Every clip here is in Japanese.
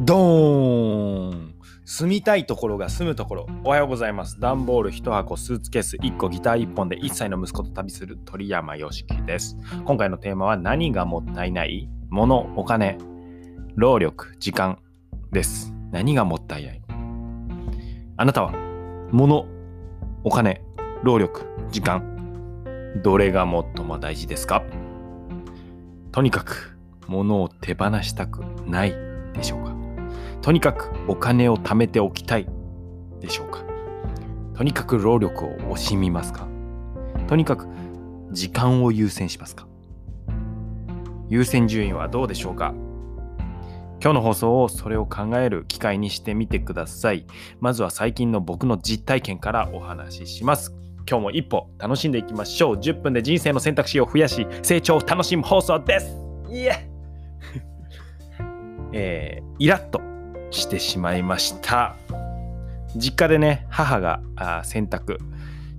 ドーン住みたいところが住むところ。おはようございます。段ボール1箱、スーツケース1個、ギター1本で1歳の息子と旅する鳥山よしきです。今回のテーマは何がもったいない？物、お金、労力、時間です。何がもったいない？あなたは物、お金、労力、時間、どれが最も大事ですか？とにかく物を手放したくないでしょうか？とにかくお金を貯めておきたいでしょうか？とにかく労力を惜しみますか？とにかく時間を優先しますか？優先順位はどうでしょうか？今日の放送をそれを考える機会にしてみてください。まずは最近の僕の実体験からお話しします。今日も一歩楽しんでいきましょう。10分で人生の選択肢を増やし、成長を楽しむ放送です。いええー、イラッとしてしまいました。実家でね、母が洗濯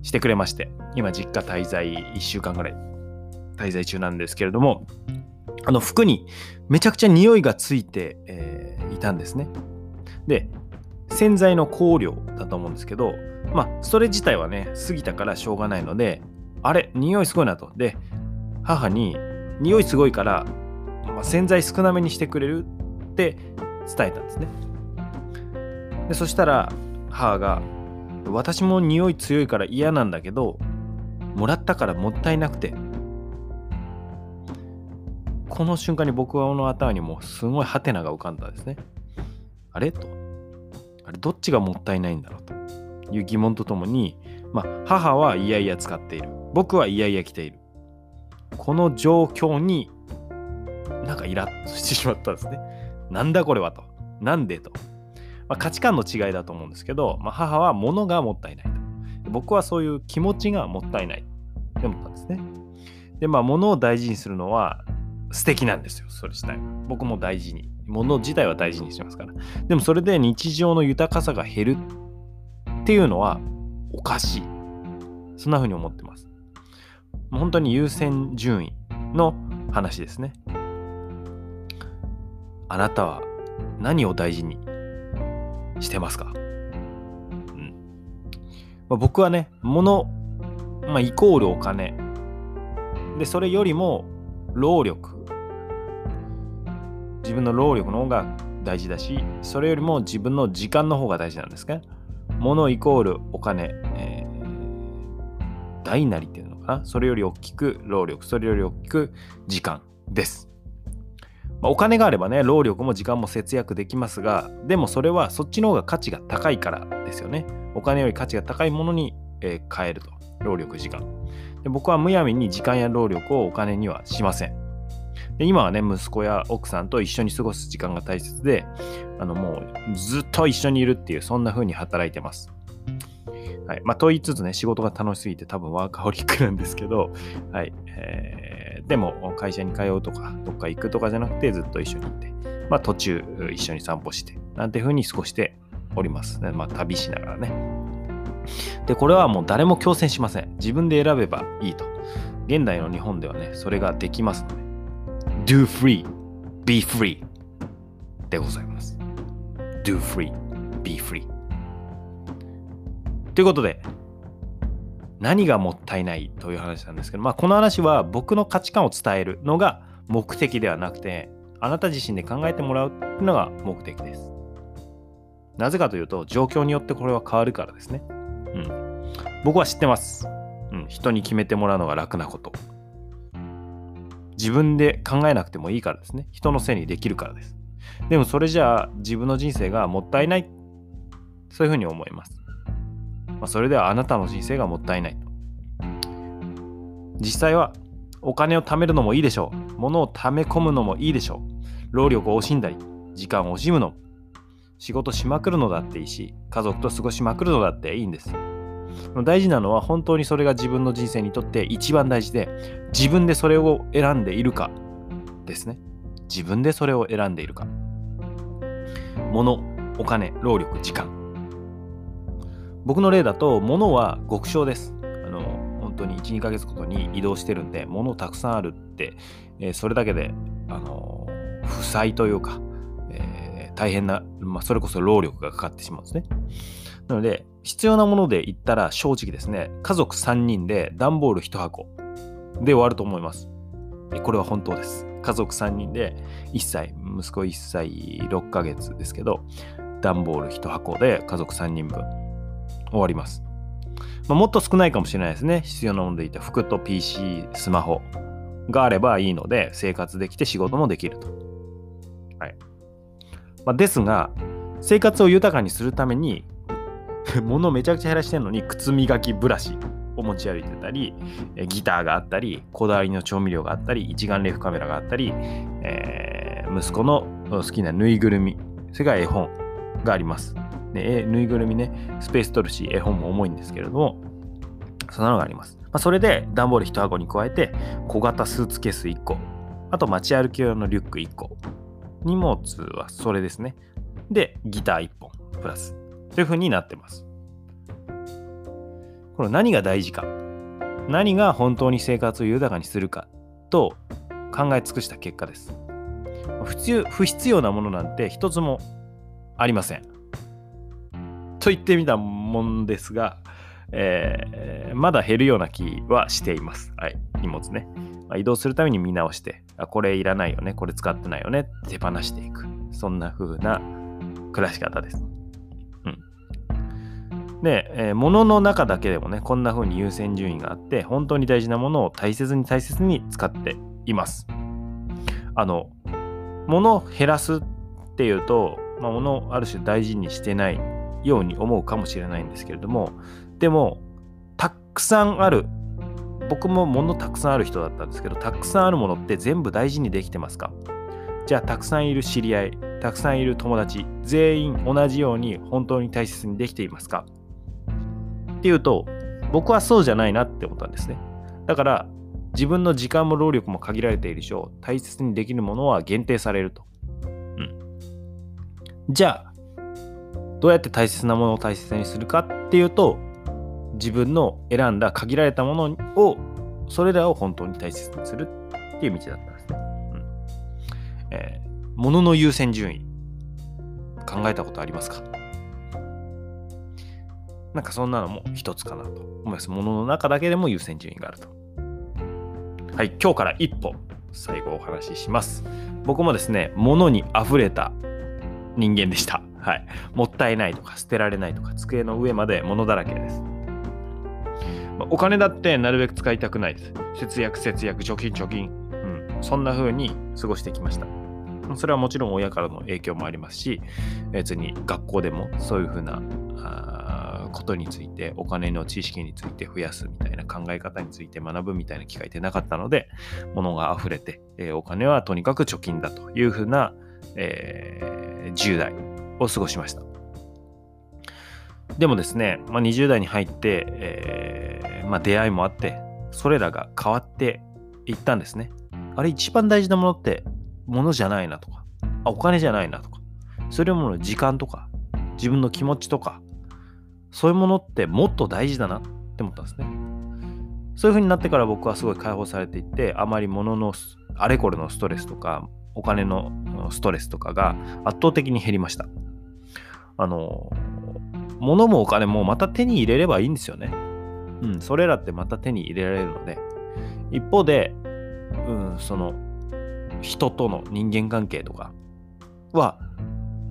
してくれまして、今実家滞在1週間ぐらい滞在中なんですけれども、あの服にめちゃくちゃ匂いがついて、えーいたんですね。で、洗剤の香料だと思うんですけど、まあ、それ自体はね、過ぎたからしょうがないので、あれ、匂いすごいなと。で、母に、匂いすごいから、まあ、洗剤少なめにしてくれるって伝えたんですね。でそしたら、母が、私も匂い強いから嫌なんだけど、もらったからもったいなくて、この瞬間に僕はこの頭にもうすごいハテナが浮かんだんですね。あれ？と。あれ、どっちがもったいないんだろうという疑問とともに、まあ、母はいやいや使っている。僕はいやいや着ている。この状況になんかイラッとしてしまったんですね。なんだこれはと。なんでと。まあ、価値観の違いだと思うんですけど、まあ、母は物がもったいないと。僕はそういう気持ちがもったいないって思ったんですね。で、まあ、物を大事にするのは素敵なんですよ、それ自体。僕も大事に。物自体は大事にしてますから。でもそれで日常の豊かさが減るっていうのはおかしい。そんな風に思ってます。本当に優先順位の話ですね。あなたは何を大事にしてますか、うんまあ、僕はね、物、まあ、イコールお金。で、それよりも労力。自分の労力の方が大事だし、それよりも自分の時間の方が大事なんですね。物イコールお金、えー、大なりっていうのかな。それより大きく労力、それより大きく時間です。まあお金があればね、労力も時間も節約できますが、でもそれはそっちの方が価値が高いからですよね。お金より価値が高いものに、えー変えると。労力、時間。で僕はむやみに時間や労力をお金にはしません。で今はね、息子や奥さんと一緒に過ごす時間が大切で、あのもうずっと一緒にいるっていう、そんな風に働いてます。はい。まあ、と言いつつね、仕事が楽しすぎて多分ワーカホリックなんですけど、はい。えーでも、会社に通うとか、どっか行くとかじゃなくて、ずっと一緒にいて、まあ、途中一緒に散歩して、なんて風に過ごしております。ねまあ、旅しながらね。で、これはもう誰も強制しません。自分で選べばいいと。現代の日本ではね、それができますので。do free, be free でございます。do free, be free ということで、何がもったいないという話なんですけど、まあ、この話は僕の価値観を伝えるのが目的ではなくて、あなた自身で考えてもらうのが目的です。なぜかというと、状況によってこれは変わるからですね。うん。僕は知ってます。うん。人に決めてもらうのが楽なこと。自分で考えなくてもいいからですね。人のせいにできるからです。でもそれじゃあ自分の人生がもったいない。そういうふうに思います。まあ、それではあなたの人生がもったいない。実際はお金を貯めるのもいいでしょう。物を貯め込むのもいいでしょう。労力を惜しんだり、時間を惜しむの。仕事しまくるのだっていいし、家族と過ごしまくるのだっていいんです。大事なのは本当にそれが自分の人生にとって一番大事で、自分でそれを選んでいるかですね。自分でそれを選んでいるか。物、お金、労力、時間。僕の例だと、物は極小です。あの、本当に1、2ヶ月ごとに移動してるんで、物たくさんあるって、えーそれだけで、あの、負債というか、えー大変な、まあ、それこそ労力がかかってしまうんですね。なので、必要なもので言ったら正直ですね、家族3人で段ボール1箱で終わると思います。これは本当です。家族3人で1歳、息子1歳6ヶ月ですけど、段ボール1箱で家族3人分終わります。まあ、もっと少ないかもしれないですね。必要なもので言った服と PC、スマホがあればいいので、生活できて仕事もできると。はい。まあ、ですが、生活を豊かにするために、物をめちゃくちゃ減らしてるのに、靴磨きブラシを持ち歩いてたり、ギターがあったり、こだわりの調味料があったり、一眼レフカメラがあったり、えー、息子の好きなぬいぐるみ、それから絵本があります。で、ぬいぐるみね、スペース取るし、絵本も重いんですけれども、そんなのがあります。まあ、それで、段ボール1箱に加えて、小型スーツケース1個、あと街歩き用のリュック1個、荷物はそれですね。で、ギター1本、プラス。という風になってます。これ何が大事か。何が本当に生活を豊かにするかと考え尽くした結果です。不必要なものなんて一つもありません。と言ってみたもんですが、えー、まだ減るような気はしています。はい、荷物ね。まあ、移動するために見直して、あ、これいらないよね、これ使ってないよね、手放していく。そんな風な暮らし方です。うん。で、えー、物の中だけでもね、こんな風に優先順位があって、本当に大事なものを大切に大切に使っています。あの、物を減らすっていうと、まあ、物をある種大事にしてないように思うかもしれないんですけれどもでもたくさんある僕も物たくさんある人だったんですけどたくさんあるものって全部大事にできてますか？じゃあたくさんいる知り合いたくさんいる友達全員同じように本当に大切にできていますか？っていうと僕はそうじゃないなって思ったんですね。だから自分の時間も労力も限られている以上大切にできるものは限定されると、うん、じゃあどうやって大切なものを大切にするかっていうと自分の選んだ限られたものをそれらを本当に大切にするっていう道だったんですね。うんえー、物の優先順位考えたことありますか？なんかそんなのも一つかなと思います。物の中だけでも優先順位があると。はい、今日から一歩最後お話しします。僕もですね、物に溢れた人間でした。はい。もったいないとか捨てられないとか机の上まで物だらけです。まあ、お金だってなるべく使いたくないです。節約節約貯金貯金。うん。そんな風に過ごしてきました。それはもちろん親からの影響もありますし、別に学校でもそういう風なことについて、お金の知識について増やすみたいな考え方について学ぶみたいな機会ってなかったので、物が溢れて、えー、お金はとにかく貯金だという風な、えー、10代を過ごしました。でもですね、まあ、20代に入って、えー、まあ、出会いもあって、それらが変わっていったんですね。あれ一番大事なものって物じゃないなとか、あお金じゃないなとか、それもの時間とか、自分の気持ちとか、そういうものってもっと大事だなって思ったんですね。そういう風になってから僕はすごい解放されていって、あまり物のあれこれのストレスとか、お金のストレスとかが圧倒的に減りました。あの、物もお金もまた手に入れればいいんですよね。うん、それらってまた手に入れられるので。一方で、うん、その、人との人間関係とかは、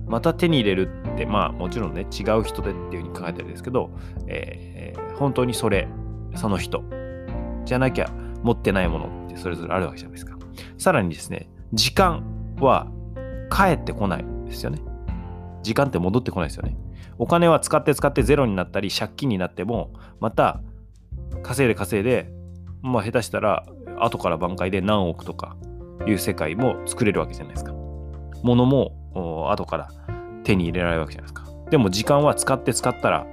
また手に入れるって、まあもちろんね、違う人でっていうふうに考えてるんですけど、えー、本当にそれ、その人じゃなきゃ持ってないものってそれぞれあるわけじゃないですか。さらにですね、時間は返ってこないですよね。時間って戻ってこないですよね。お金は使って使ってゼロになったり借金になってもまた稼いで稼いでまあ下手したら後から挽回で何億とかいう世界も作れるわけじゃないですか。物も後から手に入れられるわけじゃないですか。でも時間は使って使ったら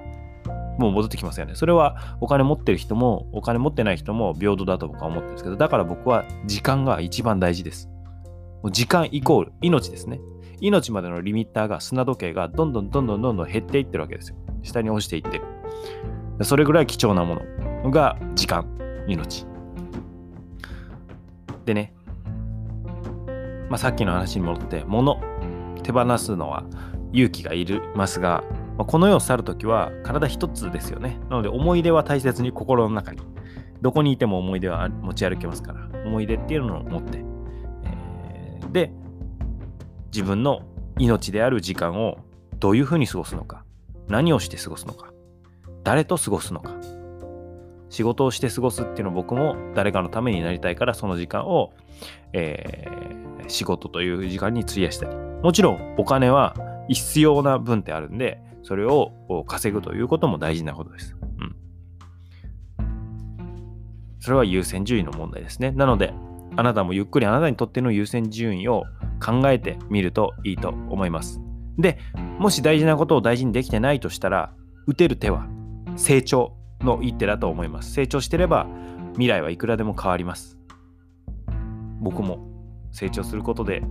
もう戻ってきますよね。それはお金持ってる人もお金持ってない人も平等だと僕は思ってるんですけど、だから僕は時間が一番大事です。もう時間イコール命ですね。命までのリミッターが砂時計がどんどんどんどんどんどん減っていってるわけですよ。下に落ちていってる。それぐらい貴重なものが時間、命。でね、まあ、さっきの話に戻って、物手放すのは勇気がいりますが、まあ、この世を去るときは体一つですよね。なので思い出は大切に心の中に。どこにいても思い出は持ち歩けますから、思い出っていうのを持って、で、自分の命である時間をどういうふうに過ごすのか、何をして過ごすのか、誰と過ごすのか、仕事をして過ごすっていうのは僕も誰かのためになりたいからその時間を、えー、仕事という時間に費やしたりもちろんお金は必要な分ってあるんでそれを稼ぐということも大事なことです。うん。それは優先順位の問題ですね。なので、あなたもゆっくりあなたにとっての優先順位を考えてみるといいと思います。で、もし大事なことを大事にできてないとしたら、打てる手は成長の一手だと思います。成長してれば未来はいくらでも変わります。僕も成長することで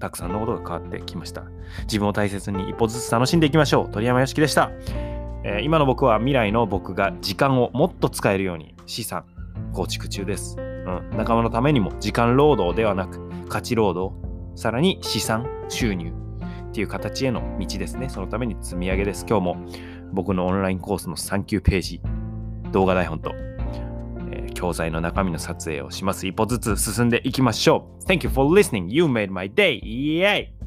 たくさんのことが変わってきました。自分を大切に一歩ずつ楽しんでいきましょう。鳥山よしきでした、えー、今の僕は未来の僕が時間をもっと使えるように資産構築中です。うん、仲間のためにも時間労働ではなく価値労働、さらに資産収入っていう形への道ですね。そのために積み上げです。今日も僕のオンラインコースの3級ページ動画台本と、えー、教材の中身の撮影をします。一歩ずつ進んでいきましょう。Thank you for listening. You made my day. Yay!